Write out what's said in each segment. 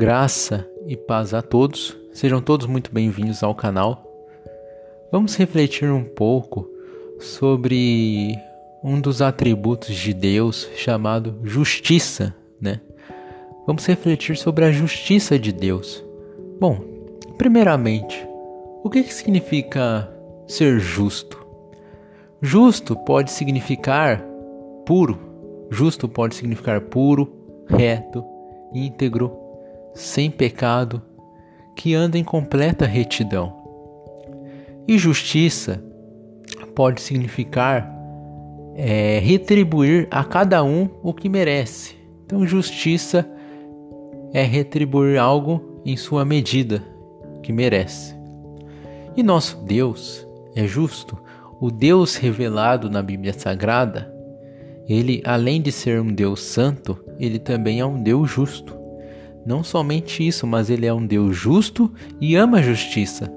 Graça e paz a todos, sejam todos muito bem-vindos ao canal. Vamos refletir um pouco sobre um dos atributos de Deus chamado justiça, né? Vamos refletir sobre a justiça de Deus. Bom, primeiramente, o que significa ser justo? Justo pode significar puro. Justo pode significar puro, reto, íntegro, sem pecado, que anda em completa retidão. E justiça pode significar é, retribuir a cada um o que merece. Então, justiça é retribuir algo em sua medida que merece. E nosso Deus é justo. O Deus revelado na Bíblia Sagrada, ele, além de ser um Deus santo, ele também é um Deus justo. Não somente isso, mas ele é um Deus justo e ama a justiça.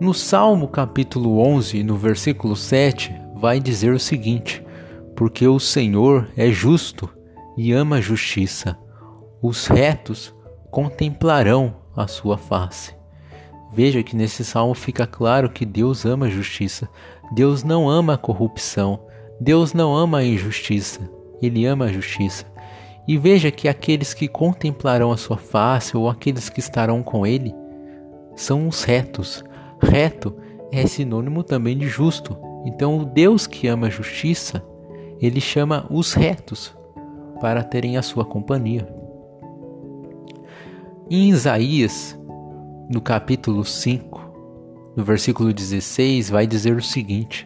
No Salmo capítulo 11, no versículo 7, vai dizer o seguinte: Porque o Senhor é justo e ama a justiça. Os retos contemplarão a sua face. Veja que nesse salmo fica claro que Deus ama a justiça. Deus não ama a corrupção. Deus não ama a injustiça. Ele ama a justiça. E veja que aqueles que contemplarão a sua face ou aqueles que estarão com ele são os retos. Reto é sinônimo também de justo. Então, o Deus que ama a justiça, ele chama os retos para terem a sua companhia. Em Isaías, no capítulo 5, no versículo 16, vai dizer o seguinte: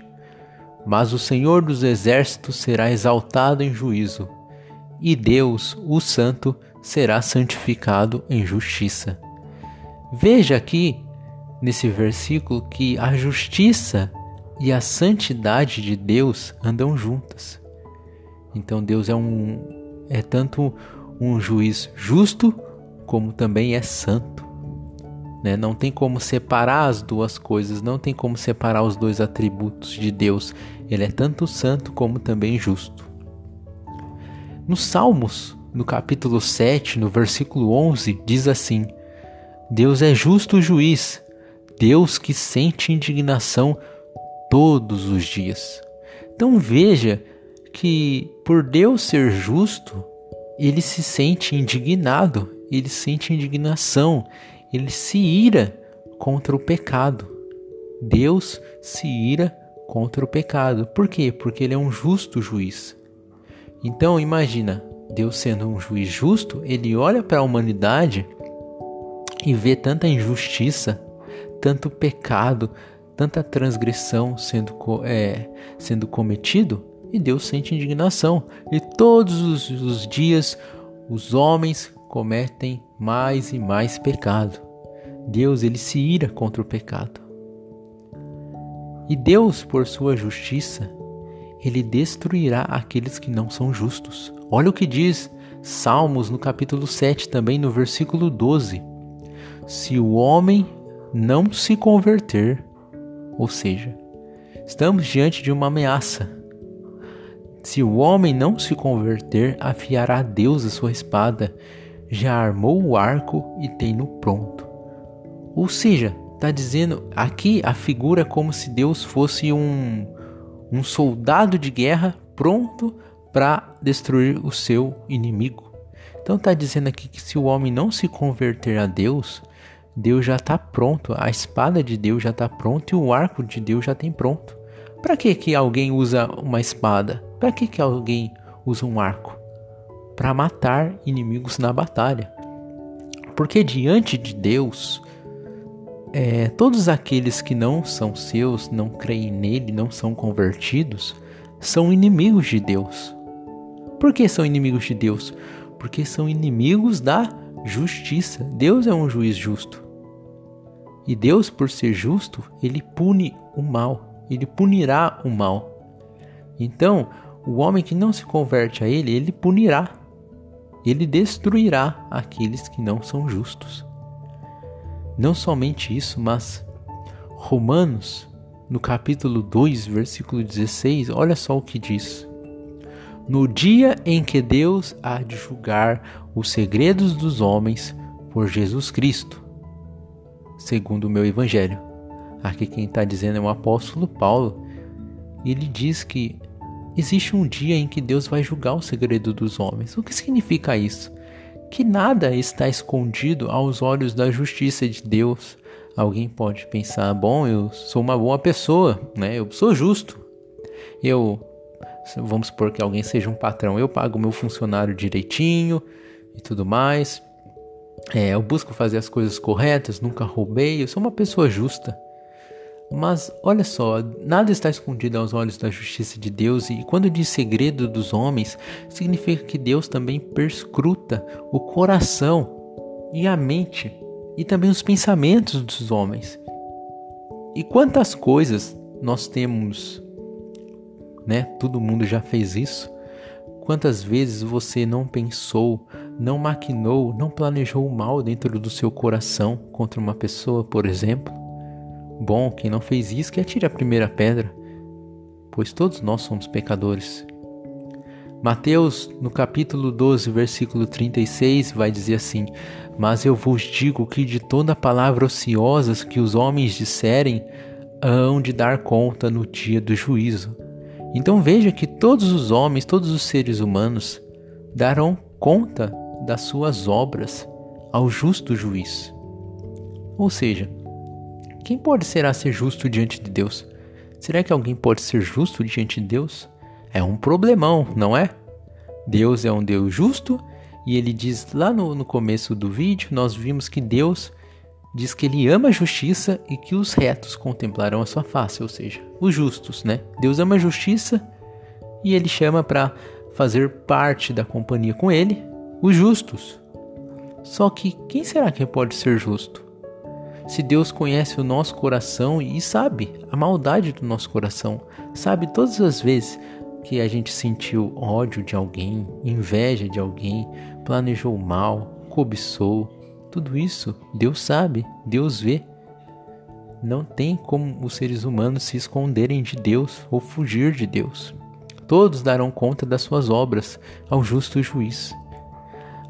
Mas o Senhor dos exércitos será exaltado em juízo, e Deus, o Santo, será santificado em justiça. Veja aqui nesse versículo que a justiça e a santidade de Deus andam juntas. Então Deus é um é tanto um juiz justo como também é santo. Né? Não tem como separar as duas coisas, não tem como separar os dois atributos de Deus. Ele é tanto santo como também justo. Nos Salmos, no capítulo 7, no versículo 11, diz assim: Deus é justo juiz, Deus que sente indignação todos os dias. Então veja que por Deus ser justo, ele se sente indignado, ele sente indignação, ele se ira contra o pecado. Deus se ira contra o pecado. Por quê? Porque ele é um justo juiz. Então imagina, Deus sendo um juiz justo, ele olha para a humanidade e vê tanta injustiça, tanto pecado, tanta transgressão sendo, é, sendo cometido, e Deus sente indignação. E todos os, os dias os homens cometem mais e mais pecado. Deus ele se ira contra o pecado. E Deus, por sua justiça, ele destruirá aqueles que não são justos. Olha o que diz Salmos no capítulo 7, também no versículo 12. Se o homem não se converter, ou seja, estamos diante de uma ameaça. Se o homem não se converter, afiará Deus a sua espada, já armou o arco e tem no pronto. Ou seja, está dizendo aqui a figura como se Deus fosse um, um soldado de guerra pronto para destruir o seu inimigo. Então está dizendo aqui que se o homem não se converter a Deus, Deus já está pronto, a espada de Deus já está pronta e o arco de Deus já tem pronto. Para que que alguém usa uma espada? Para que que alguém usa um arco? Para matar inimigos na batalha. Porque diante de Deus, é, todos aqueles que não são seus, não creem nele, não são convertidos, são inimigos de Deus. Por que são inimigos de Deus? Porque são inimigos da justiça. Deus é um juiz justo. E Deus, por ser justo, ele pune o mal, ele punirá o mal. Então, o homem que não se converte a ele, ele punirá, ele destruirá aqueles que não são justos. Não somente isso, mas Romanos, no capítulo 2, versículo 16, olha só o que diz. no dia em que Deus há de julgar os segredos dos homens por Jesus Cristo, segundo o meu Evangelho. Aqui quem está dizendo é o apóstolo Paulo. Ele diz que existe um dia em que Deus vai julgar o segredo dos homens. O que significa isso? Que nada está escondido aos olhos da justiça de Deus. Alguém pode pensar: bom, eu sou uma boa pessoa, né? Eu sou justo. Eu vamos supor que alguém seja um patrão, eu pago meu funcionário direitinho e tudo mais. É, eu busco fazer as coisas corretas, nunca roubei, eu sou uma pessoa justa. Mas olha só, nada está escondido aos olhos da justiça de Deus, e quando diz segredo dos homens, significa que Deus também perscruta o coração e a mente e também os pensamentos dos homens. E quantas coisas nós temos né? Todo mundo já fez isso. Quantas vezes você não pensou, não maquinou, não planejou o mal dentro do seu coração contra uma pessoa, por exemplo? Bom, quem não fez isso que atire a primeira pedra, pois todos nós somos pecadores. Mateus, no capítulo 12, versículo 36, vai dizer assim: Mas eu vos digo que de toda palavra ociosa que os homens disserem, hão de dar conta no dia do juízo. Então veja que todos os homens, todos os seres humanos darão conta das suas obras ao justo juiz. Ou seja, quem pode será ser justo diante de Deus? Será que alguém pode ser justo diante de Deus? É um problemão, não é? Deus é um Deus justo e ele diz lá no, no começo do vídeo, nós vimos que Deus diz que ele ama a justiça e que os retos contemplarão a sua face, ou seja, os justos, né? Deus ama a justiça e ele chama para fazer parte da companhia com ele os justos. Só que quem será que pode ser justo? Se Deus conhece o nosso coração e sabe a maldade do nosso coração, sabe todas as vezes que a gente sentiu ódio de alguém, inveja de alguém, planejou mal, cobiçou, tudo isso Deus sabe, Deus vê. Não tem como os seres humanos se esconderem de Deus ou fugir de Deus. Todos darão conta das suas obras ao justo juiz.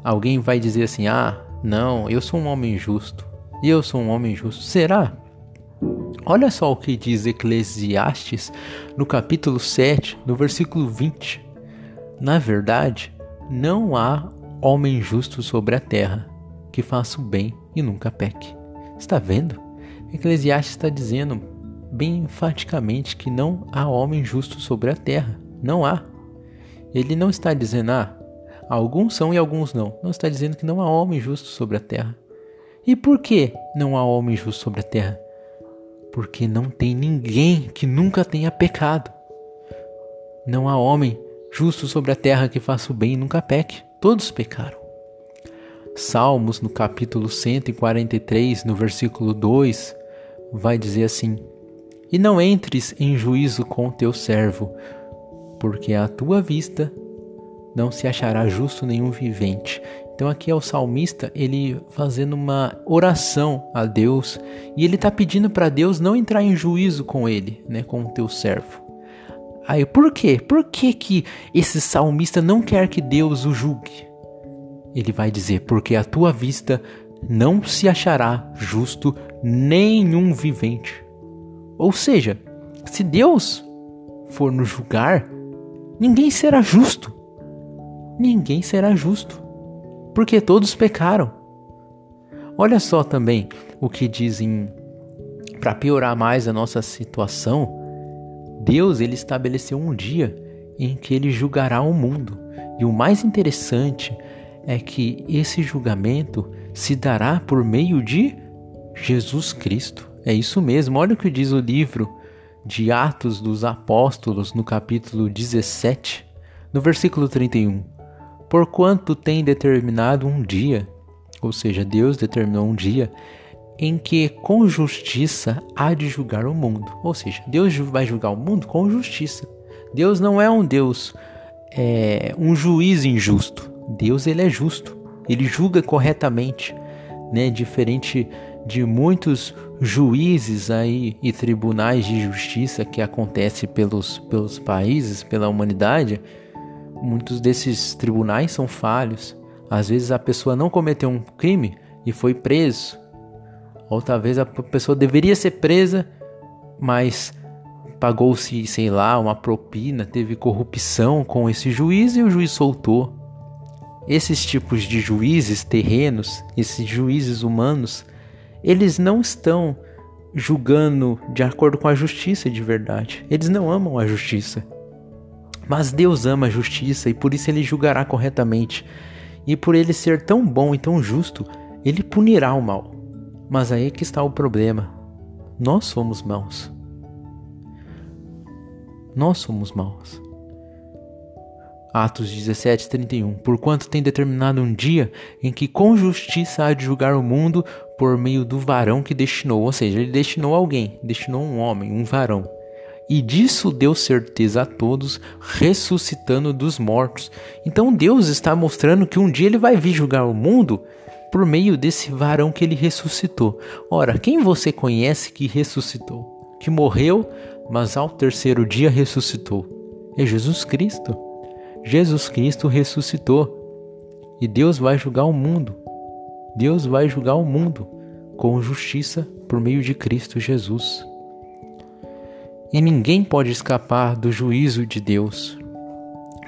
Alguém vai dizer assim: Ah, não, eu sou um homem justo. E eu sou um homem justo. Será? Olha só o que diz Eclesiastes no capítulo 7, no versículo 20. Na verdade, não há homem justo sobre a terra, que faça o bem e nunca peque. Está vendo? Eclesiastes está dizendo bem enfaticamente que não há homem justo sobre a terra. Não há. Ele não está dizendo, ah, alguns são e alguns não. Não está dizendo que não há homem justo sobre a terra. E por que não há homem justo sobre a terra? Porque não tem ninguém que nunca tenha pecado. Não há homem justo sobre a terra que faça o bem e nunca peque. Todos pecaram. Salmos, no capítulo 143, no versículo 2, vai dizer assim: E não entres em juízo com teu servo, porque à tua vista não se achará justo nenhum vivente. Então aqui é o salmista, ele fazendo uma oração a Deus, e ele está pedindo para Deus não entrar em juízo com ele, né, com o teu servo. Aí por quê? Por que que esse salmista não quer que Deus o julgue? ele vai dizer: Porque a tua vista não se achará justo nenhum vivente. Ou seja, se Deus for nos julgar, ninguém será justo. Ninguém será justo, porque todos pecaram. Olha só também o que dizem para piorar mais a nossa situação. Deus ele estabeleceu um dia em que ele julgará o mundo. E o mais interessante é que esse julgamento se dará por meio de Jesus Cristo. É isso mesmo. Olha o que diz o livro de Atos dos Apóstolos, no capítulo 17, no versículo 31. Porquanto tem determinado um dia, ou seja, Deus determinou um dia, em que com justiça há de julgar o mundo. Ou seja, Deus vai julgar o mundo com justiça. Deus não é um Deus, é, um juiz injusto. Deus ele é justo, ele julga corretamente, né? Diferente de muitos juízes aí e tribunais de justiça que acontece pelos, pelos países, pela humanidade, muitos desses tribunais são falhos. Às vezes a pessoa não cometeu um crime e foi preso. Ou talvez a pessoa deveria ser presa, mas pagou-se, sei lá, uma propina, teve corrupção com esse juiz e o juiz soltou. Esses tipos de juízes terrenos, esses juízes humanos, eles não estão julgando de acordo com a justiça de verdade. Eles não amam a justiça. Mas Deus ama a justiça e por isso ele julgará corretamente. E por ele ser tão bom e tão justo, ele punirá o mal. Mas aí é que está o problema. Nós somos maus. Nós somos maus. Atos 17, 31. Porquanto tem determinado um dia em que com justiça há de julgar o mundo por meio do varão que destinou. Ou seja, ele destinou alguém, destinou um homem, um varão. E disso deu certeza a todos, ressuscitando dos mortos. Então Deus está mostrando que um dia ele vai vir julgar o mundo por meio desse varão que ele ressuscitou. Ora, quem você conhece que ressuscitou? Que morreu, mas ao terceiro dia ressuscitou? É Jesus Cristo. Jesus Cristo ressuscitou e Deus vai julgar o mundo. Deus vai julgar o mundo com justiça por meio de Cristo Jesus. E ninguém pode escapar do juízo de Deus,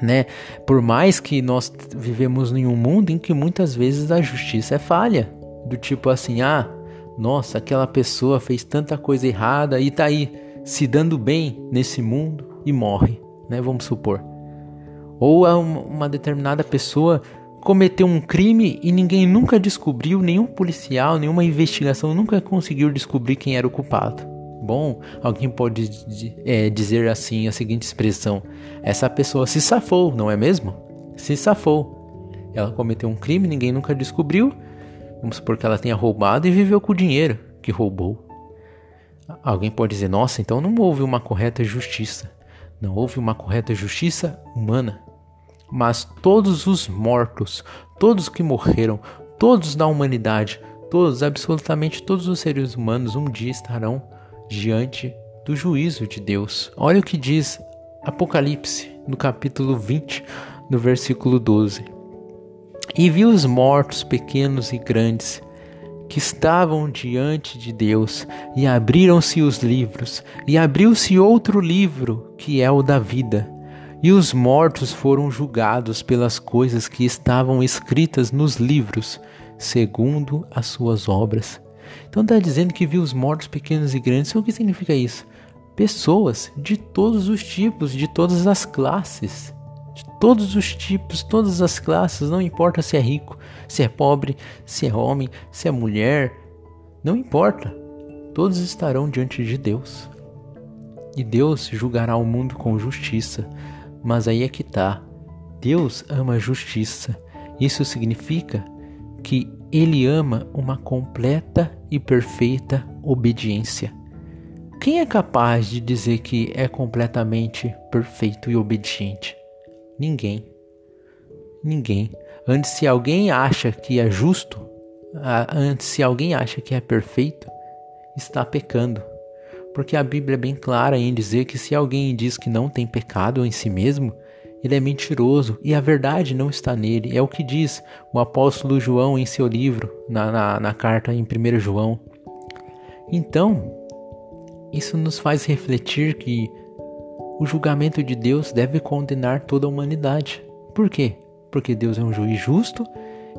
né? Por mais que nós vivemos em um mundo em que muitas vezes a justiça é falha, do tipo assim, ah, nossa, aquela pessoa fez tanta coisa errada e tá aí se dando bem nesse mundo e morre, né? Vamos supor. Ou uma determinada pessoa cometeu um crime e ninguém nunca descobriu, nenhum policial, nenhuma investigação nunca conseguiu descobrir quem era o culpado. Bom, alguém pode é, dizer assim a seguinte expressão: essa pessoa se safou, não é mesmo? Se safou. Ela cometeu um crime, ninguém nunca descobriu. Vamos supor que ela tenha roubado e viveu com o dinheiro que roubou. Alguém pode dizer: nossa, então não houve uma correta justiça. Não houve uma correta justiça humana. Mas todos os mortos, todos que morreram, todos da humanidade, todos, absolutamente todos os seres humanos, um dia estarão diante do juízo de Deus. Olha o que diz Apocalipse, no capítulo 20, no versículo 12. E vi os mortos, pequenos e grandes, que estavam diante de Deus, e abriram-se os livros, e abriu-se outro livro, que é o da vida e os mortos foram julgados pelas coisas que estavam escritas nos livros, segundo as suas obras. Então está dizendo que viu os mortos pequenos e grandes. O que significa isso? Pessoas de todos os tipos, de todas as classes. De todos os tipos, todas as classes, não importa se é rico, se é pobre, se é homem, se é mulher, não importa. Todos estarão diante de Deus. E Deus julgará o mundo com justiça. Mas aí é que tá. Deus ama a justiça. Isso significa que ele ama uma completa e perfeita obediência. Quem é capaz de dizer que é completamente perfeito e obediente? Ninguém. Ninguém. Antes, se alguém acha que é justo, antes, se alguém acha que é perfeito, está pecando. Porque a Bíblia é bem clara em dizer que se alguém diz que não tem pecado em si mesmo, ele é mentiroso e a verdade não está nele. É o que diz o apóstolo João em seu livro, na, na, na carta em 1 João. Então, isso nos faz refletir que o julgamento de Deus deve condenar toda a humanidade. Por quê? Porque Deus é um juiz justo,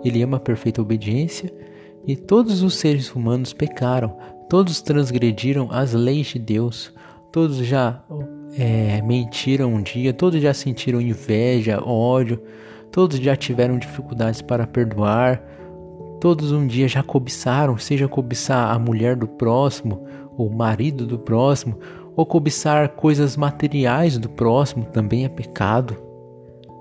ele ama a perfeita obediência e todos os seres humanos pecaram, Todos transgrediram as leis de Deus, todos já é, mentiram um dia, todos já sentiram inveja, ódio, todos já tiveram dificuldades para perdoar, todos um dia já cobiçaram, seja cobiçar a mulher do próximo, o marido do próximo, ou cobiçar coisas materiais do próximo também é pecado.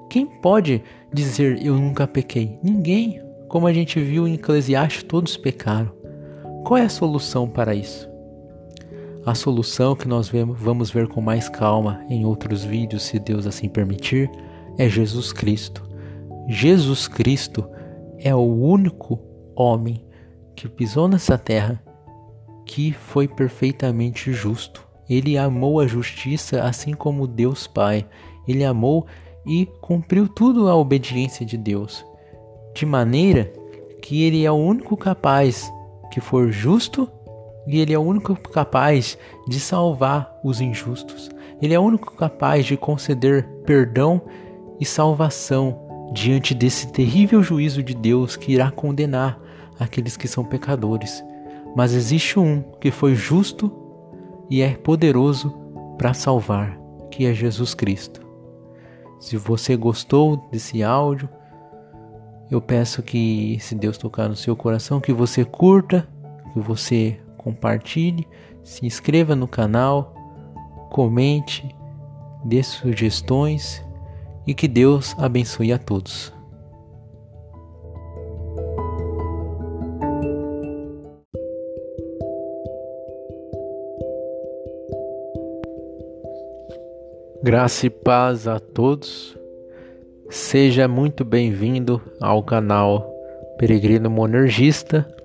Quem pode dizer eu nunca pequei? Ninguém. Como a gente viu em Eclesiastes, todos pecaram. Qual é a solução para isso? A solução que nós vamos ver com mais calma em outros vídeos, se Deus assim permitir, é Jesus Cristo. Jesus Cristo é o único homem que pisou nessa terra que foi perfeitamente justo. Ele amou a justiça assim como Deus Pai. Ele amou e cumpriu tudo a obediência de Deus, de maneira que ele é o único capaz que for justo e ele é o único capaz de salvar os injustos. Ele é o único capaz de conceder perdão e salvação diante desse terrível juízo de Deus que irá condenar aqueles que são pecadores. Mas existe um que foi justo e é poderoso para salvar, que é Jesus Cristo. Se você gostou desse áudio, eu peço que, se Deus tocar no seu coração, que você curta, que você compartilhe, se inscreva no canal, comente, dê sugestões e que Deus abençoe a todos. Graça e paz a todos. Seja muito bem-vindo ao canal Peregrino Monergista.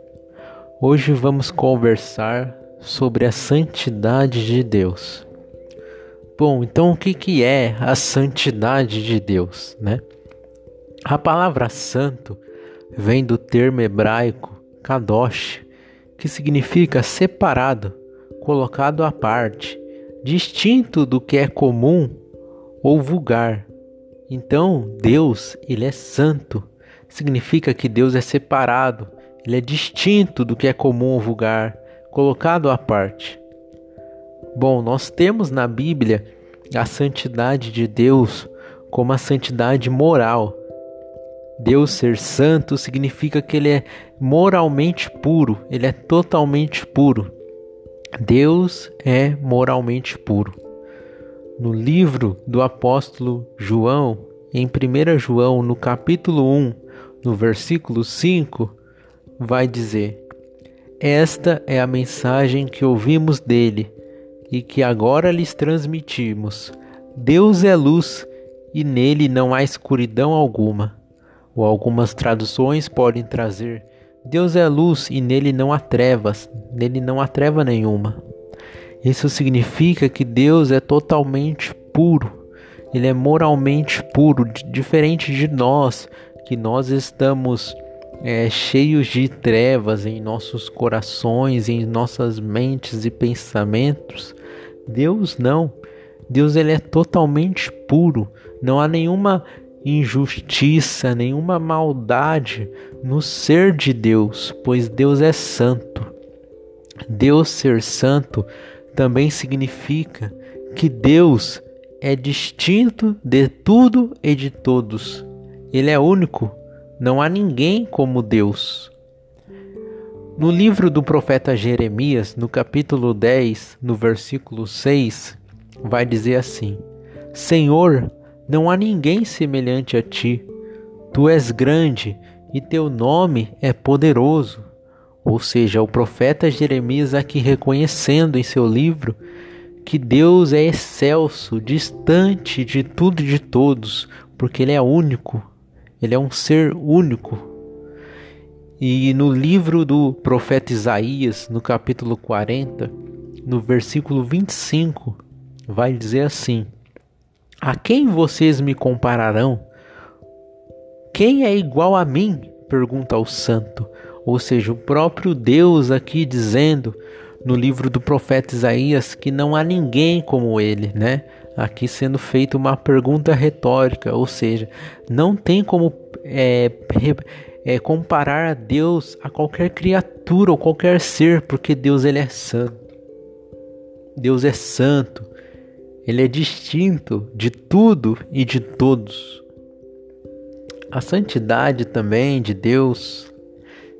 Hoje vamos conversar sobre a santidade de Deus. Bom, então o que, que é a santidade de Deus, né? A palavra santo vem do termo hebraico kadosh, que significa separado, colocado à parte, distinto do que é comum ou vulgar. Então, Deus, ele é santo. Significa que Deus é separado, ele é distinto do que é comum ou vulgar, colocado à parte. Bom, nós temos na Bíblia a santidade de Deus como a santidade moral. Deus ser santo significa que ele é moralmente puro, ele é totalmente puro. Deus é moralmente puro. No livro do apóstolo João, em 1 João, no capítulo 1, no versículo 5, vai dizer: Esta é a mensagem que ouvimos dele e que agora lhes transmitimos. Deus é luz e nele não há escuridão alguma. Ou algumas traduções podem trazer Deus é luz e nele não há trevas, nele não há treva nenhuma. Isso significa que Deus é totalmente puro, ele é moralmente puro, diferente de nós, que nós estamos é, cheios de trevas em nossos corações, em nossas mentes e pensamentos. Deus não. Deus ele é totalmente puro. Não há nenhuma injustiça, nenhuma maldade no ser de Deus, pois Deus é santo. Deus ser santo também significa que Deus é distinto de tudo e de todos. Ele é único, não há ninguém como Deus. No livro do profeta Jeremias, no capítulo 10, no versículo 6, vai dizer assim: Senhor, não há ninguém semelhante a ti. Tu és grande e teu nome é poderoso. Ou seja, o profeta Jeremias aqui reconhecendo em seu livro que Deus é excelso, distante de tudo e de todos, porque Ele é único, Ele é um ser único. E no livro do profeta Isaías, no capítulo 40, no versículo 25, vai dizer assim: a quem vocês me compararão? Quem é igual a mim? pergunta o santo. Ou seja, o próprio Deus aqui dizendo no livro do profeta Isaías que não há ninguém como ele, né? Aqui sendo feita uma pergunta retórica, ou seja, não tem como é, é, comparar a Deus a qualquer criatura ou qualquer ser, porque Deus ele é santo. Deus é santo. Ele é distinto de tudo e de todos. A santidade também de Deus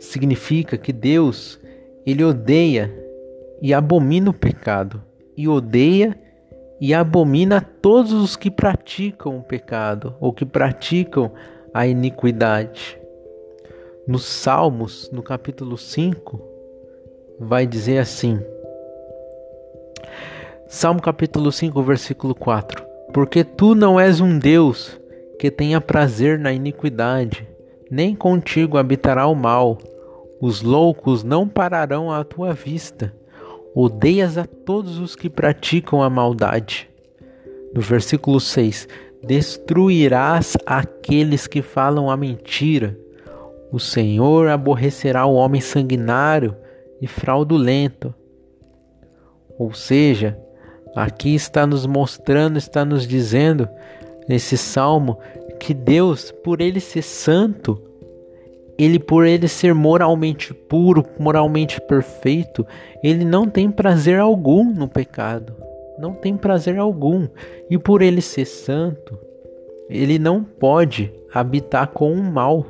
significa que Deus, ele odeia e abomina o pecado, e odeia e abomina todos os que praticam o pecado ou que praticam a iniquidade. Nos Salmos, no capítulo 5, vai dizer assim: Salmo capítulo 5, versículo 4. Porque tu não és um Deus que tenha prazer na iniquidade, nem contigo habitará o mal. Os loucos não pararão à tua vista. Odeias a todos os que praticam a maldade. No versículo 6: destruirás aqueles que falam a mentira. O Senhor aborrecerá o homem sanguinário e fraudulento. Ou seja, aqui está nos mostrando, está nos dizendo nesse salmo que Deus, por ele ser santo, ele por ele ser moralmente puro, moralmente perfeito, ele não tem prazer algum no pecado. Não tem prazer algum. E por ele ser santo, ele não pode habitar com o mal,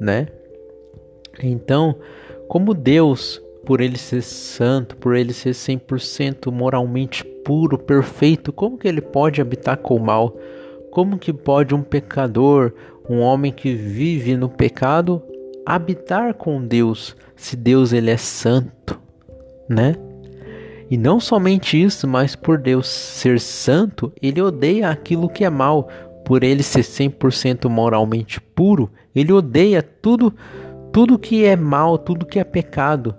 né? Então, como Deus, por ele ser santo, por ele ser 100% moralmente puro, perfeito, como que ele pode habitar com o mal? Como que pode um pecador, um homem que vive no pecado, habitar com Deus, se Deus ele é santo, né? E não somente isso, mas por Deus ser santo, ele odeia aquilo que é mal. Por ele ser 100% moralmente puro, ele odeia tudo tudo que é mal, tudo que é pecado.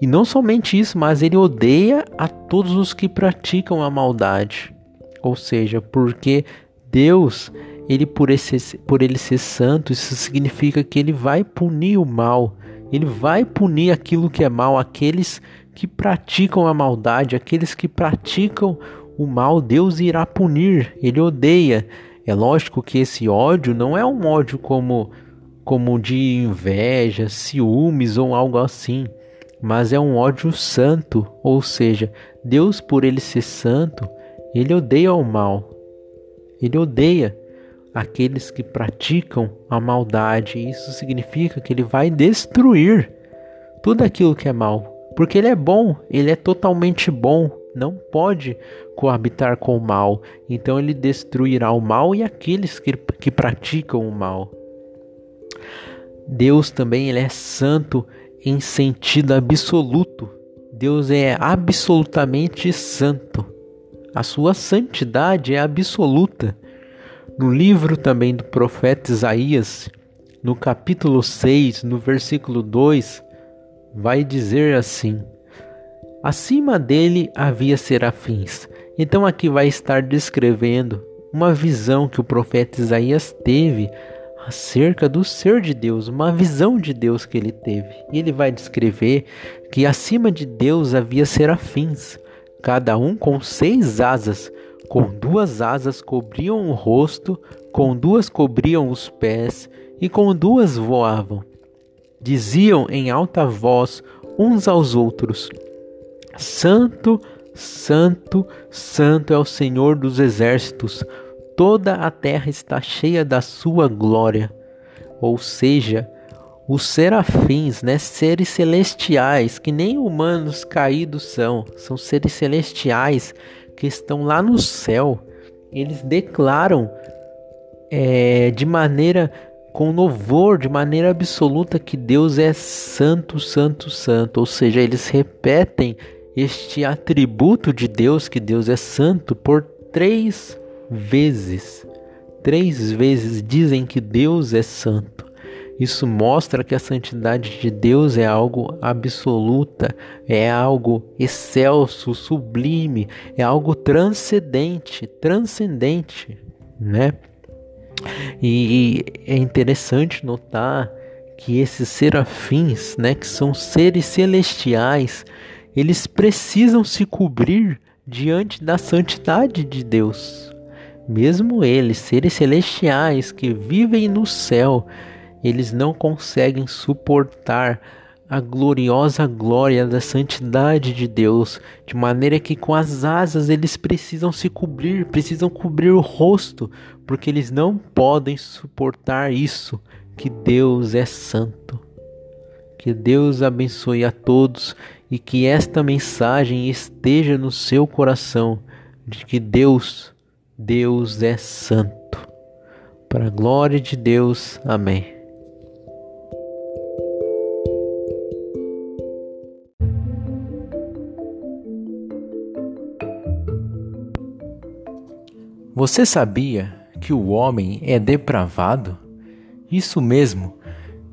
E não somente isso, mas ele odeia a todos os que praticam a maldade. Ou seja, porque Deus ele por, esse, por ele ser santo, isso significa que ele vai punir o mal. Ele vai punir aquilo que é mal, aqueles que praticam a maldade, aqueles que praticam o mal, Deus irá punir. Ele odeia. É lógico que esse ódio não é um ódio como como de inveja, ciúmes ou algo assim, mas é um ódio santo, ou seja, Deus por ele ser santo, ele odeia o mal. Ele odeia aqueles que praticam a maldade. Isso significa que ele vai destruir tudo aquilo que é mal, porque ele é bom, ele é totalmente bom, não pode coabitar com o mal. Então ele destruirá o mal e aqueles que, que praticam o mal. Deus também ele é santo em sentido absoluto. Deus é absolutamente santo. A sua santidade é absoluta. No livro também do profeta Isaías, no capítulo 6, no versículo 2, vai dizer assim: Acima dele havia serafins. Então aqui vai estar descrevendo uma visão que o profeta Isaías teve acerca do ser de Deus, uma visão de Deus que ele teve. E ele vai descrever que acima de Deus havia serafins, cada um com seis asas, com duas asas cobriam o rosto, com duas cobriam os pés e com duas voavam. Diziam em alta voz uns aos outros: Santo, Santo, Santo é o Senhor dos exércitos, toda a terra está cheia da sua glória. Ou seja, os serafins, né, seres celestiais, que nem humanos caídos são, são seres celestiais que estão lá no céu, eles declaram é, de maneira com louvor, de maneira absoluta, que Deus é santo, santo, santo. Ou seja, eles repetem este atributo de Deus, que Deus é santo, por três vezes. Três vezes dizem que Deus é santo. Isso mostra que a santidade de Deus é algo absoluta, é algo excelso, sublime, é algo transcendente, transcendente, né? E é interessante notar que esses serafins, né, que são seres celestiais, eles precisam se cobrir diante da santidade de Deus. Mesmo eles, seres celestiais que vivem no céu, eles não conseguem suportar a gloriosa glória da santidade de Deus, de maneira que com as asas eles precisam se cobrir, precisam cobrir o rosto, porque eles não podem suportar isso, que Deus é santo. Que Deus abençoe a todos e que esta mensagem esteja no seu coração de que Deus, Deus é santo. Para a glória de Deus. Amém. Você sabia que o homem é depravado? Isso mesmo,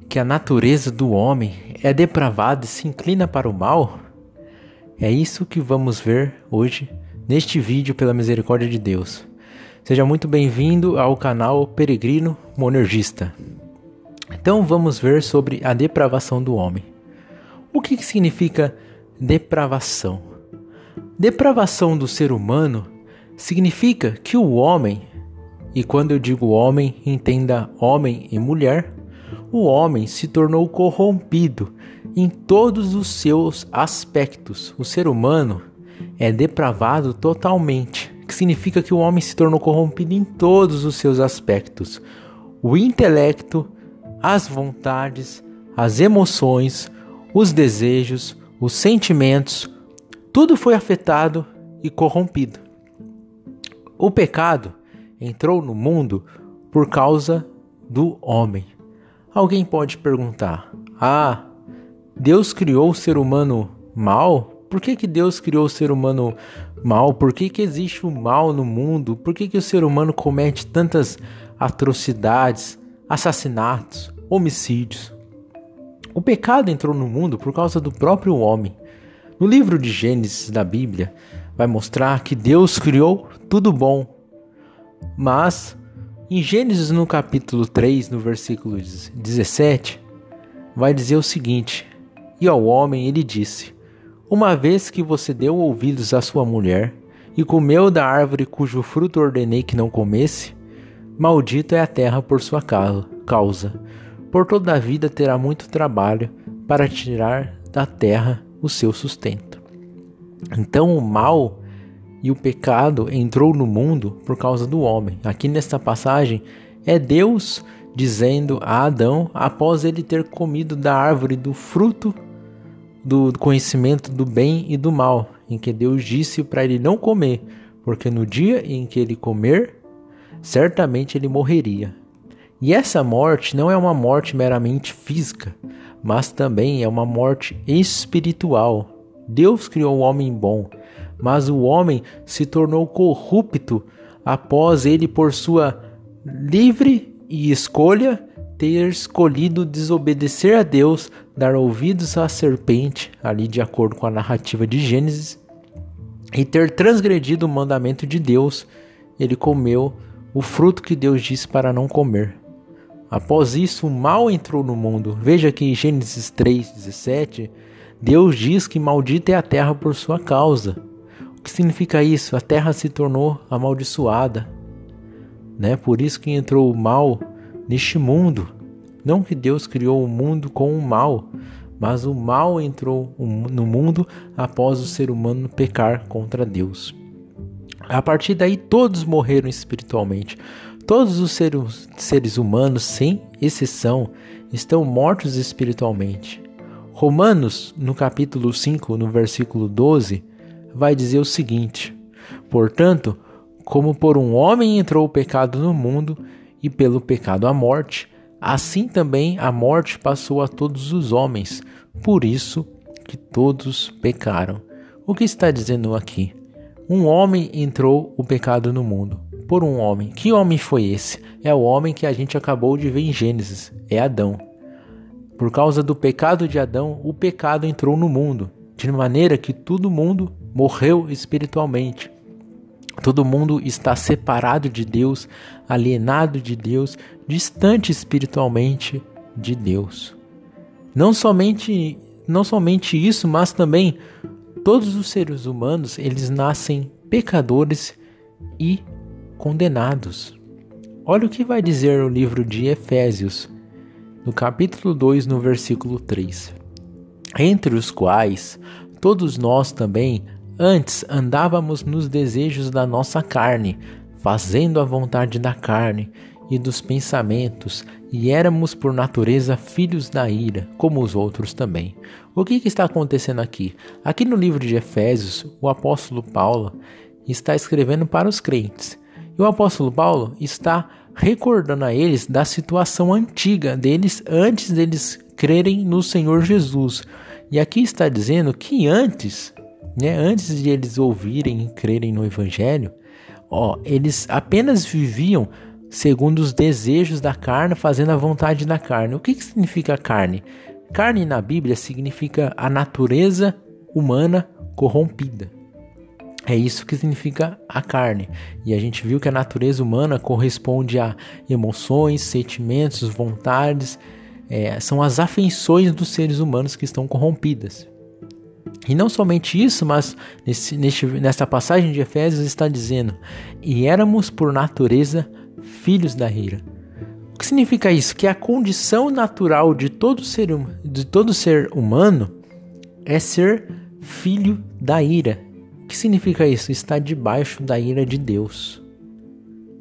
que a natureza do homem é depravada e se inclina para o mal? É isso que vamos ver hoje neste vídeo pela misericórdia de Deus. Seja muito bem-vindo ao canal Peregrino Monergista. Então vamos ver sobre a depravação do homem. O que, significa depravação? Depravação do ser humano significa que o homem, e quando eu digo homem, entenda homem e mulher, o homem se tornou corrompido em todos os seus aspectos. O ser humano é depravado totalmente que significa que o homem se tornou corrompido em todos os seus aspectos: o intelecto, as vontades, as emoções, os desejos, os sentimentos, tudo foi afetado e corrompido. O pecado entrou no mundo por causa do homem. Alguém pode perguntar: Ah, Deus criou o ser humano mal? Por que, que Deus criou o ser humano mal? Por que, que existe o mal no mundo? Por que, que o ser humano comete tantas atrocidades, assassinatos, homicídios? O pecado entrou no mundo por causa do próprio homem. No livro de Gênesis da Bíblia, vai mostrar que Deus criou tudo bom. Mas em Gênesis no capítulo 3, no versículo 17, vai dizer o seguinte: E ao homem ele disse: uma vez que você deu ouvidos à sua mulher e comeu da árvore cujo fruto ordenei que não comesse, maldito é a terra por sua causa. Por toda a vida terá muito trabalho para tirar da terra o seu sustento. Então o mal e o pecado entrou no mundo por causa do homem. Aqui nesta passagem é Deus dizendo a Adão após ele ter comido da árvore do fruto do conhecimento do bem e do mal, em que Deus disse para ele não comer, porque no dia em que ele comer, certamente ele morreria. E essa morte não é uma morte meramente física, mas também é uma morte espiritual. Deus criou o homem bom, mas o homem se tornou corrupto após ele, por sua livre e escolha, ter escolhido desobedecer a Deus, dar ouvidos à serpente, ali de acordo com a narrativa de Gênesis, e ter transgredido o mandamento de Deus, ele comeu o fruto que Deus disse para não comer. Após isso, o mal entrou no mundo. Veja que em Gênesis 3:17, Deus diz que maldita é a terra por sua causa. O que significa isso? A terra se tornou amaldiçoada, né? Por isso que entrou o mal neste mundo. Não que Deus criou o mundo com o mal, mas o mal entrou no mundo após o ser humano pecar contra Deus. A partir daí, todos morreram espiritualmente. Todos os seres, seres humanos, sem exceção, estão mortos espiritualmente. Romanos, no capítulo 5, no versículo 12, vai dizer o seguinte: Portanto, como por um homem entrou o pecado no mundo, e pelo pecado a morte, assim também a morte passou a todos os homens, por isso que todos pecaram. O que está dizendo aqui? Um homem entrou o pecado no mundo. Por um homem. Que homem foi esse? É o homem que a gente acabou de ver em Gênesis. É Adão. Por causa do pecado de Adão, o pecado entrou no mundo, de maneira que todo mundo morreu espiritualmente. Todo mundo está separado de Deus, alienado de Deus, distante espiritualmente de Deus. Não somente não somente isso, mas também todos os seres humanos, eles nascem pecadores e condenados. Olha o que vai dizer o livro de Efésios, no capítulo 2, no versículo 3. Entre os quais todos nós também Antes andávamos nos desejos da nossa carne, fazendo a vontade da carne e dos pensamentos, e éramos por natureza filhos da ira, como os outros também. O que, que está acontecendo aqui? Aqui no livro de Efésios, o apóstolo Paulo está escrevendo para os crentes. E o apóstolo Paulo está recordando a eles da situação antiga deles antes deles crerem no Senhor Jesus. E aqui está dizendo que antes né, antes de eles ouvirem e crerem no Evangelho, ó, eles apenas viviam segundo os desejos da carne, fazendo a vontade da carne. O que, que significa carne? Carne na Bíblia significa a natureza humana corrompida. É isso que significa a carne. E a gente viu que a natureza humana corresponde a emoções, sentimentos, vontades, é, são as afeições dos seres humanos que estão corrompidas. E não somente isso, mas nesse, neste, nesta passagem de Efésios está dizendo: E éramos por natureza filhos da ira. O que significa isso? Que a condição natural de todo ser, hum, de todo ser humano é ser filho da ira. O que significa isso? Está debaixo da ira de Deus.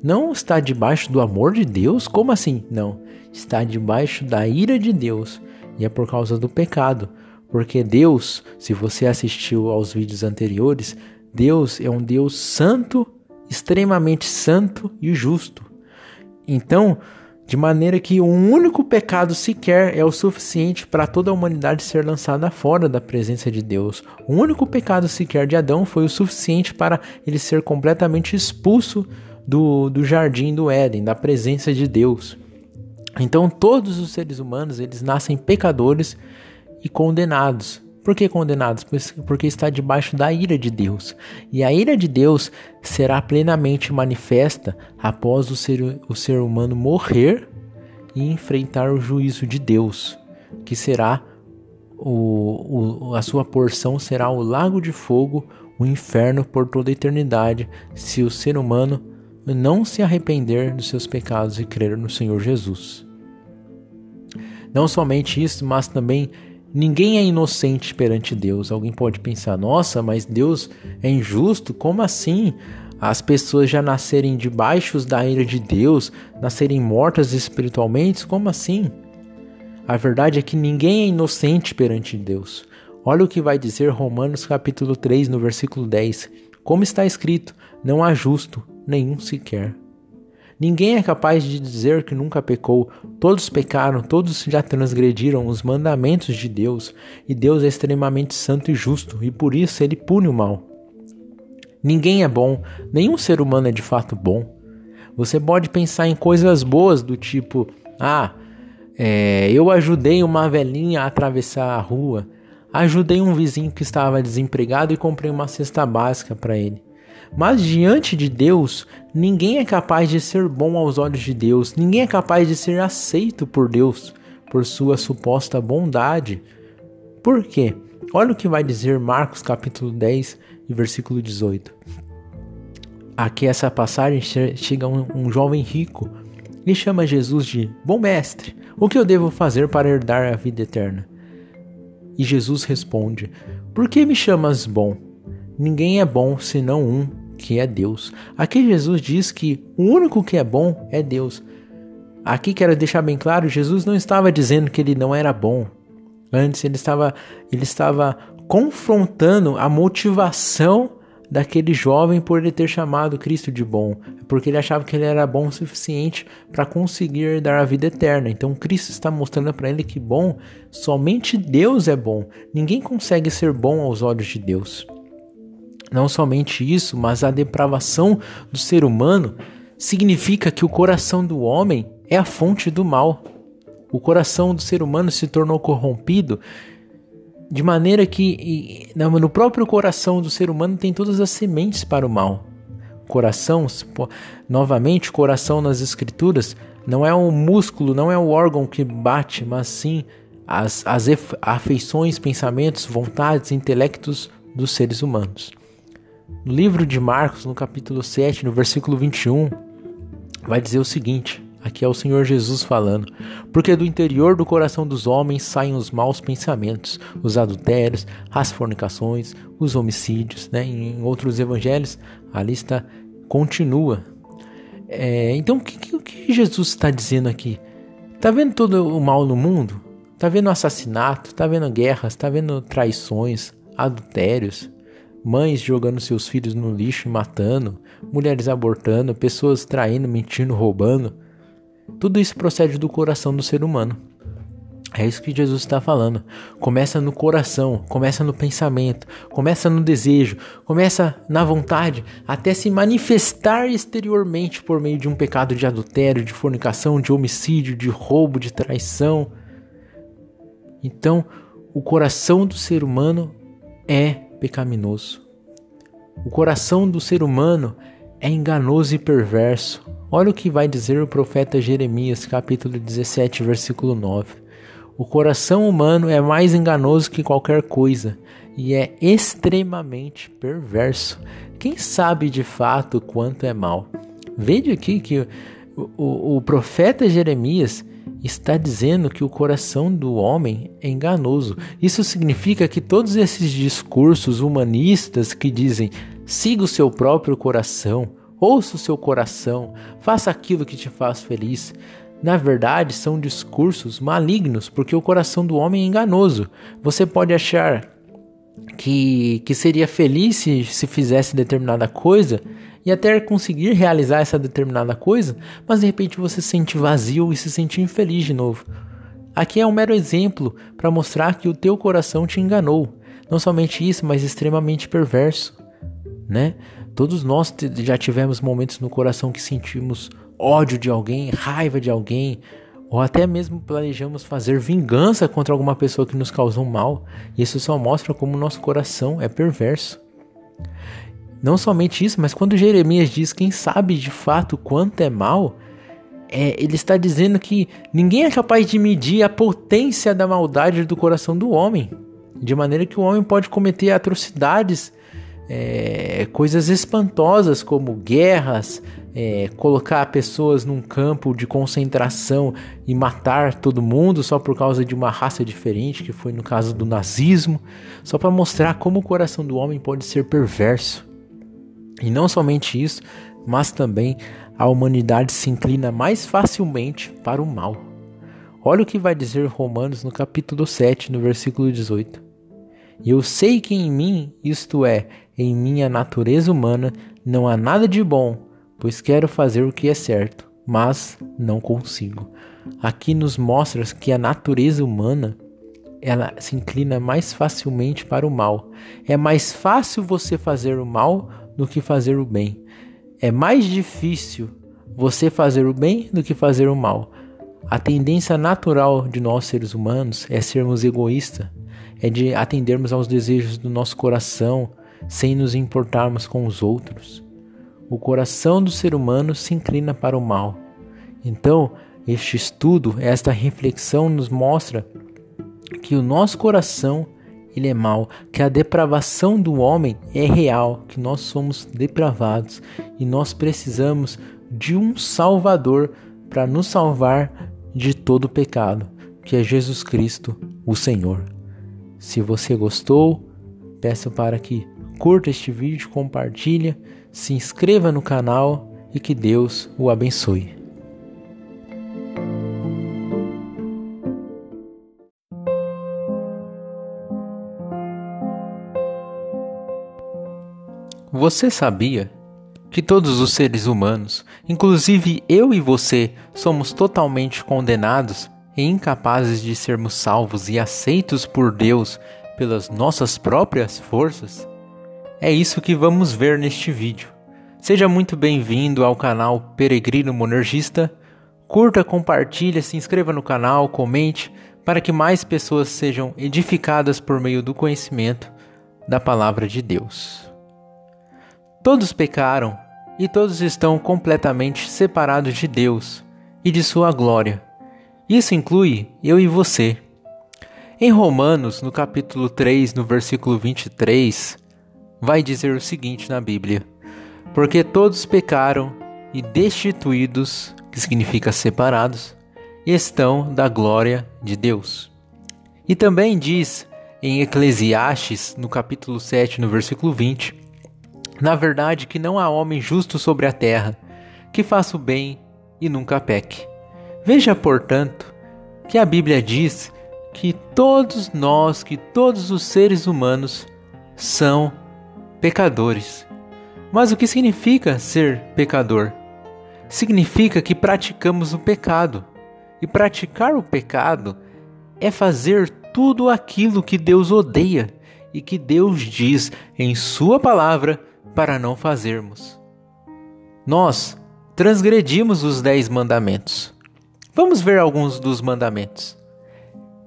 Não está debaixo do amor de Deus? Como assim? Não. Está debaixo da ira de Deus. E é por causa do pecado. Porque Deus, se você assistiu aos vídeos anteriores, Deus é um Deus santo, extremamente santo e justo. Então, de maneira que um único pecado sequer é o suficiente para toda a humanidade ser lançada fora da presença de Deus. Um único pecado sequer de Adão foi o suficiente para ele ser completamente expulso do, do jardim do Éden, da presença de Deus. Então todos os seres humanos eles nascem pecadores e condenados. Por que condenados? Porque está debaixo da ira de Deus. E a ira de Deus será plenamente manifesta após o ser, o ser humano morrer e enfrentar o juízo de Deus, que será o, o, a sua porção será o lago de fogo, o inferno por toda a eternidade, se o ser humano não se arrepender dos seus pecados e crer no Senhor Jesus. Não somente isso, mas também Ninguém é inocente perante Deus. Alguém pode pensar: nossa, mas Deus é injusto? Como assim? As pessoas já nascerem debaixo da ira de Deus, nascerem mortas espiritualmente? Como assim? A verdade é que ninguém é inocente perante Deus. Olha o que vai dizer Romanos capítulo 3, no versículo 10. Como está escrito: não há justo, nenhum sequer. Ninguém é capaz de dizer que nunca pecou. Todos pecaram, todos já transgrediram os mandamentos de Deus, e Deus é extremamente santo e justo, e por isso ele pune o mal. Ninguém é bom, nenhum ser humano é de fato bom. Você pode pensar em coisas boas do tipo: ah, é, eu ajudei uma velhinha a atravessar a rua, ajudei um vizinho que estava desempregado e comprei uma cesta básica para ele. Mas diante de Deus, ninguém é capaz de ser bom aos olhos de Deus, ninguém é capaz de ser aceito por Deus por sua suposta bondade. Por quê? Olha o que vai dizer Marcos capítulo 10 e versículo 18. Aqui essa passagem chega um, um jovem rico e chama Jesus de bom mestre. O que eu devo fazer para herdar a vida eterna? E Jesus responde: Por que me chamas bom? Ninguém é bom senão um, que é Deus. Aqui Jesus diz que o único que é bom é Deus. Aqui quero deixar bem claro, Jesus não estava dizendo que ele não era bom. Antes ele estava ele estava confrontando a motivação daquele jovem por ele ter chamado Cristo de bom, porque ele achava que ele era bom o suficiente para conseguir dar a vida eterna. Então Cristo está mostrando para ele que bom, somente Deus é bom. Ninguém consegue ser bom aos olhos de Deus. Não somente isso, mas a depravação do ser humano significa que o coração do homem é a fonte do mal. O coração do ser humano se tornou corrompido de maneira que no próprio coração do ser humano tem todas as sementes para o mal. Coração, novamente, coração nas escrituras não é um músculo, não é um órgão que bate, mas sim as, as afeições, pensamentos, vontades, intelectos dos seres humanos. No livro de Marcos, no capítulo 7, no versículo 21, vai dizer o seguinte: aqui é o Senhor Jesus falando. Porque do interior do coração dos homens saem os maus pensamentos, os adultérios, as fornicações, os homicídios. Né? Em outros evangelhos, a lista continua. É, então, o que, que Jesus está dizendo aqui? Está vendo todo o mal no mundo? Está vendo assassinato? Está vendo guerras? Está vendo traições, adultérios? Mães jogando seus filhos no lixo e matando, mulheres abortando, pessoas traindo, mentindo, roubando. Tudo isso procede do coração do ser humano. É isso que Jesus está falando. Começa no coração, começa no pensamento, começa no desejo, começa na vontade, até se manifestar exteriormente por meio de um pecado de adultério, de fornicação, de homicídio, de roubo, de traição. Então, o coração do ser humano é pecaminoso. O coração do ser humano é enganoso e perverso. Olha o que vai dizer o profeta Jeremias, capítulo 17, versículo 9. O coração humano é mais enganoso que qualquer coisa e é extremamente perverso. Quem sabe de fato quanto é mal? Veja aqui que o, o, o profeta Jeremias está dizendo que o coração do homem é enganoso. Isso significa que todos esses discursos humanistas que dizem siga o seu próprio coração, ouça o seu coração, faça aquilo que te faz feliz, na verdade são discursos malignos, porque o coração do homem é enganoso. Você pode achar que, que seria feliz se, se fizesse determinada coisa e até conseguir realizar essa determinada coisa, mas de repente você se sente vazio e se sente infeliz de novo. Aqui é um mero exemplo para mostrar que o teu coração te enganou. Não somente isso, mas extremamente perverso, né? Todos nós já tivemos momentos no coração que sentimos ódio de alguém, raiva de alguém, ou até mesmo planejamos fazer vingança contra alguma pessoa que nos causou mal. Isso só mostra como o nosso coração é perverso. Não somente isso, mas quando Jeremias diz quem sabe de fato quanto é mal, é, ele está dizendo que ninguém é capaz de medir a potência da maldade do coração do homem, de maneira que o homem pode cometer atrocidades, é, coisas espantosas como guerras, é, colocar pessoas num campo de concentração e matar todo mundo só por causa de uma raça diferente, que foi no caso do nazismo, só para mostrar como o coração do homem pode ser perverso. E não somente isso, mas também a humanidade se inclina mais facilmente para o mal. Olha o que vai dizer Romanos no capítulo 7, no versículo 18. E eu sei que em mim, isto é, em minha natureza humana, não há nada de bom, pois quero fazer o que é certo, mas não consigo. Aqui nos mostra que a natureza humana ela se inclina mais facilmente para o mal. É mais fácil você fazer o mal do que fazer o bem. É mais difícil você fazer o bem do que fazer o mal. A tendência natural de nós seres humanos é sermos egoístas, é de atendermos aos desejos do nosso coração sem nos importarmos com os outros. O coração do ser humano se inclina para o mal. Então, este estudo, esta reflexão nos mostra que o nosso coração ele é mau, que a depravação do homem é real, que nós somos depravados e nós precisamos de um Salvador para nos salvar de todo pecado, que é Jesus Cristo, o Senhor. Se você gostou, peço para que curta este vídeo, compartilhe, se inscreva no canal e que Deus o abençoe. Você sabia que todos os seres humanos, inclusive eu e você, somos totalmente condenados e incapazes de sermos salvos e aceitos por Deus pelas nossas próprias forças? É isso que vamos ver neste vídeo. Seja muito bem-vindo ao canal Peregrino Monergista. Curta, compartilhe, se inscreva no canal, comente para que mais pessoas sejam edificadas por meio do conhecimento da palavra de Deus. Todos pecaram e todos estão completamente separados de Deus e de Sua glória. Isso inclui eu e você. Em Romanos, no capítulo 3, no versículo 23, vai dizer o seguinte na Bíblia: Porque todos pecaram e destituídos, que significa separados, estão da glória de Deus. E também diz em Eclesiastes, no capítulo 7, no versículo 20, na verdade, que não há homem justo sobre a terra, que faça o bem e nunca peque. Veja, portanto, que a Bíblia diz que todos nós, que todos os seres humanos são pecadores. Mas o que significa ser pecador? Significa que praticamos o pecado. E praticar o pecado é fazer tudo aquilo que Deus odeia e que Deus diz em Sua palavra para não fazermos. Nós transgredimos os dez mandamentos. Vamos ver alguns dos mandamentos.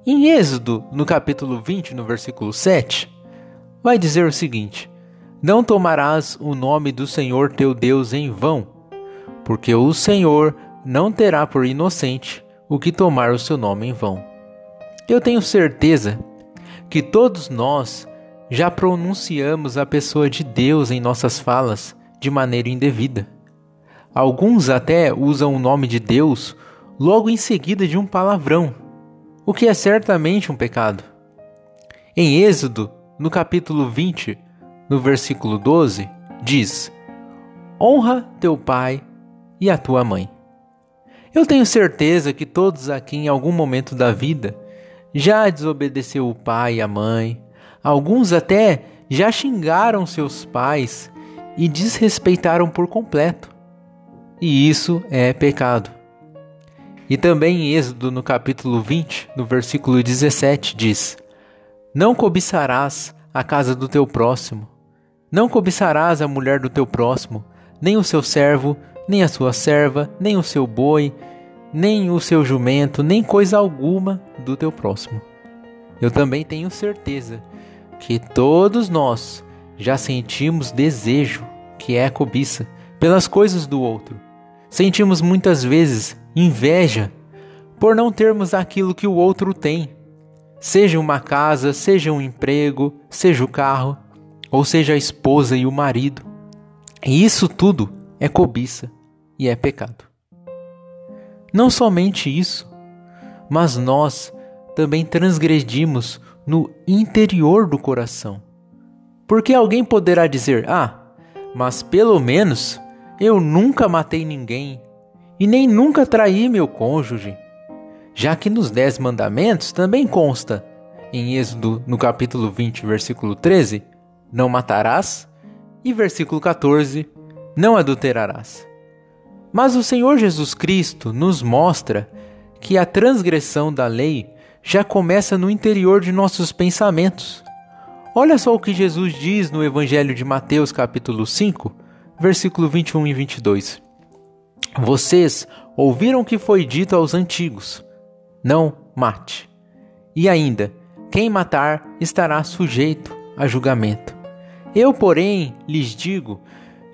Em Êxodo, no capítulo 20, no versículo 7, vai dizer o seguinte: Não tomarás o nome do Senhor teu Deus em vão, porque o Senhor não terá por inocente o que tomar o seu nome em vão. Eu tenho certeza que todos nós já pronunciamos a pessoa de Deus em nossas falas de maneira indevida. Alguns até usam o nome de Deus logo em seguida de um palavrão, o que é certamente um pecado. Em Êxodo, no capítulo 20, no versículo 12, diz: Honra teu pai e a tua mãe. Eu tenho certeza que todos aqui em algum momento da vida já desobedeceu o pai e a mãe. Alguns até já xingaram seus pais e desrespeitaram por completo. E isso é pecado. E também em Êxodo, no capítulo 20, no versículo 17, diz: Não cobiçarás a casa do teu próximo, não cobiçarás a mulher do teu próximo, nem o seu servo, nem a sua serva, nem o seu boi, nem o seu jumento, nem coisa alguma do teu próximo. Eu também tenho certeza que todos nós já sentimos desejo, que é a cobiça, pelas coisas do outro. Sentimos muitas vezes inveja por não termos aquilo que o outro tem, seja uma casa, seja um emprego, seja o carro, ou seja a esposa e o marido. E isso tudo é cobiça e é pecado. Não somente isso, mas nós também transgredimos no interior do coração. Porque alguém poderá dizer: Ah, mas pelo menos eu nunca matei ninguém e nem nunca traí meu cônjuge. Já que nos Dez Mandamentos também consta, em Êxodo, no capítulo 20, versículo 13, não matarás, e versículo 14, não adulterarás. Mas o Senhor Jesus Cristo nos mostra que a transgressão da lei já começa no interior de nossos pensamentos. Olha só o que Jesus diz no Evangelho de Mateus, capítulo 5, versículo 21 e 22. Vocês ouviram que foi dito aos antigos: Não mate. E ainda, quem matar estará sujeito a julgamento. Eu, porém, lhes digo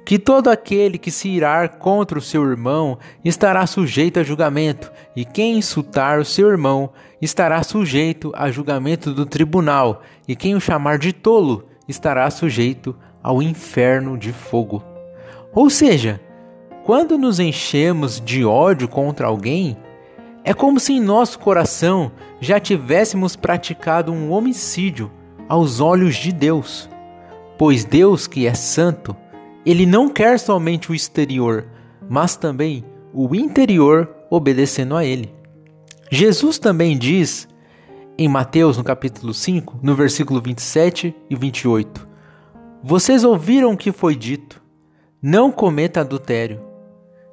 que todo aquele que se irar contra o seu irmão estará sujeito a julgamento, e quem insultar o seu irmão estará sujeito a julgamento do tribunal, e quem o chamar de tolo estará sujeito ao inferno de fogo. Ou seja, quando nos enchemos de ódio contra alguém, é como se em nosso coração já tivéssemos praticado um homicídio aos olhos de Deus. Pois Deus, que é santo, ele não quer somente o exterior, mas também o interior obedecendo a ele. Jesus também diz em Mateus, no capítulo 5, no versículo 27 e 28: Vocês ouviram o que foi dito: Não cometa adultério.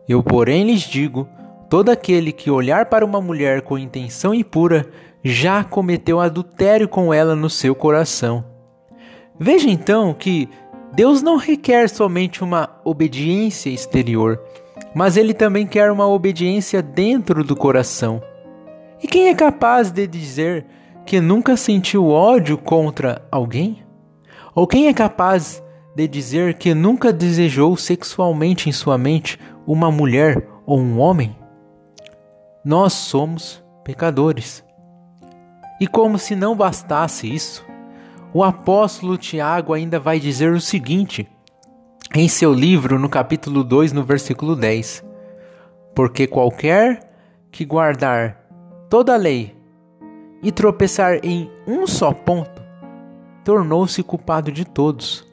Eu, porém, lhes digo: todo aquele que olhar para uma mulher com intenção impura já cometeu adultério com ela no seu coração. Veja então que Deus não requer somente uma obediência exterior, mas ele também quer uma obediência dentro do coração. E quem é capaz de dizer que nunca sentiu ódio contra alguém? Ou quem é capaz de dizer que nunca desejou sexualmente em sua mente uma mulher ou um homem? Nós somos pecadores. E como se não bastasse isso, o apóstolo Tiago ainda vai dizer o seguinte em seu livro, no capítulo 2, no versículo 10: Porque qualquer que guardar toda a lei e tropeçar em um só ponto, tornou-se culpado de todos.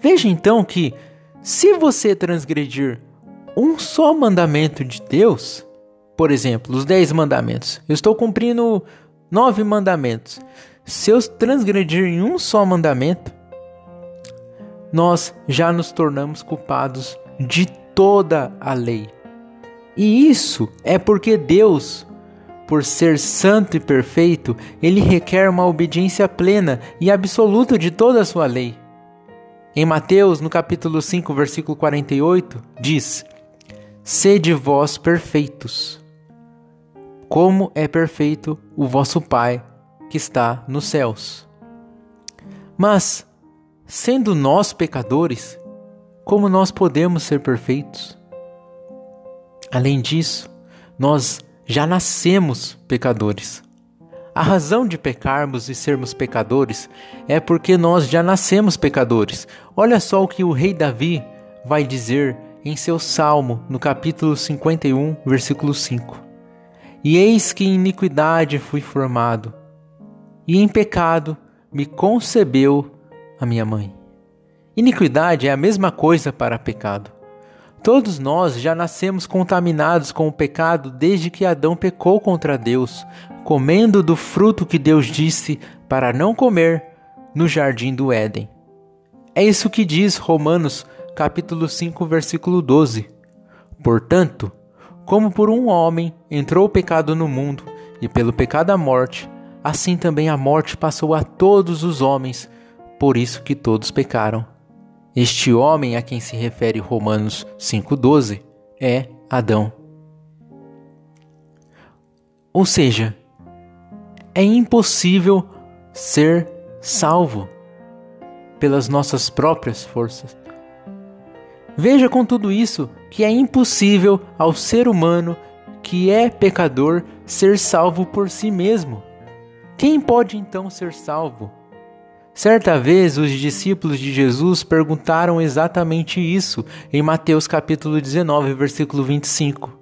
Veja então que, se você transgredir um só mandamento de Deus, por exemplo, os dez mandamentos, eu estou cumprindo nove mandamentos. Se eu transgredir em um só mandamento, nós já nos tornamos culpados de toda a lei. E isso é porque Deus, por ser santo e perfeito, ele requer uma obediência plena e absoluta de toda a sua lei. Em Mateus, no capítulo 5, versículo 48, diz: Sede vós perfeitos, como é perfeito o vosso Pai que está nos céus. Mas sendo nós pecadores, como nós podemos ser perfeitos? Além disso, nós já nascemos pecadores. A razão de pecarmos e sermos pecadores é porque nós já nascemos pecadores. Olha só o que o rei Davi vai dizer em seu salmo, no capítulo 51, versículo 5. E eis que em iniquidade fui formado, e em pecado me concebeu a minha mãe. Iniquidade é a mesma coisa para pecado. Todos nós já nascemos contaminados com o pecado desde que Adão pecou contra Deus, comendo do fruto que Deus disse para não comer no jardim do Éden. É isso que diz Romanos capítulo 5, versículo 12. Portanto, como por um homem entrou o pecado no mundo, e pelo pecado a morte, assim também a morte passou a todos os homens, por isso que todos pecaram. Este homem a quem se refere Romanos 5,12 é Adão. Ou seja, é impossível ser salvo pelas nossas próprias forças. Veja com tudo isso que é impossível ao ser humano que é pecador ser salvo por si mesmo. Quem pode então ser salvo? Certa vez os discípulos de Jesus perguntaram exatamente isso em Mateus capítulo 19, versículo 25.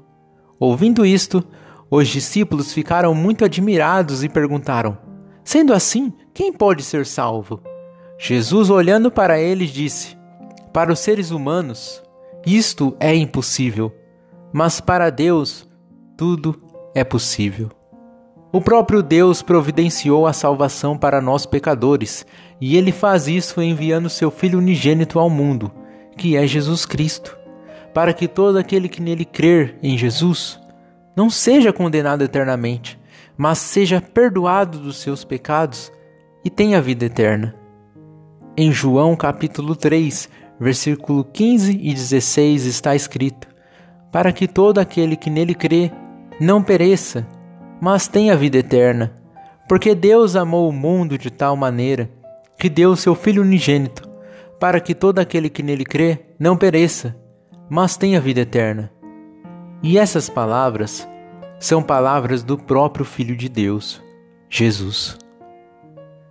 Ouvindo isto, os discípulos ficaram muito admirados e perguntaram: Sendo assim, quem pode ser salvo? Jesus, olhando para eles, disse: Para os seres humanos, isto é impossível, mas para Deus, tudo é possível. O próprio Deus providenciou a salvação para nós pecadores, e ele faz isso enviando seu Filho unigênito ao mundo, que é Jesus Cristo, para que todo aquele que nele crer em Jesus não seja condenado eternamente, mas seja perdoado dos seus pecados e tenha vida eterna. Em João capítulo 3, versículo 15 e 16 está escrito: Para que todo aquele que nele crê não pereça, mas tenha vida eterna. Porque Deus amou o mundo de tal maneira que deu seu Filho unigênito, para que todo aquele que nele crê não pereça, mas tenha vida eterna. E essas palavras são palavras do próprio Filho de Deus, Jesus.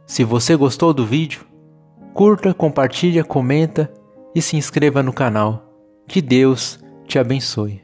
Se você gostou do vídeo, curta, compartilha, comenta e se inscreva no canal. Que Deus te abençoe.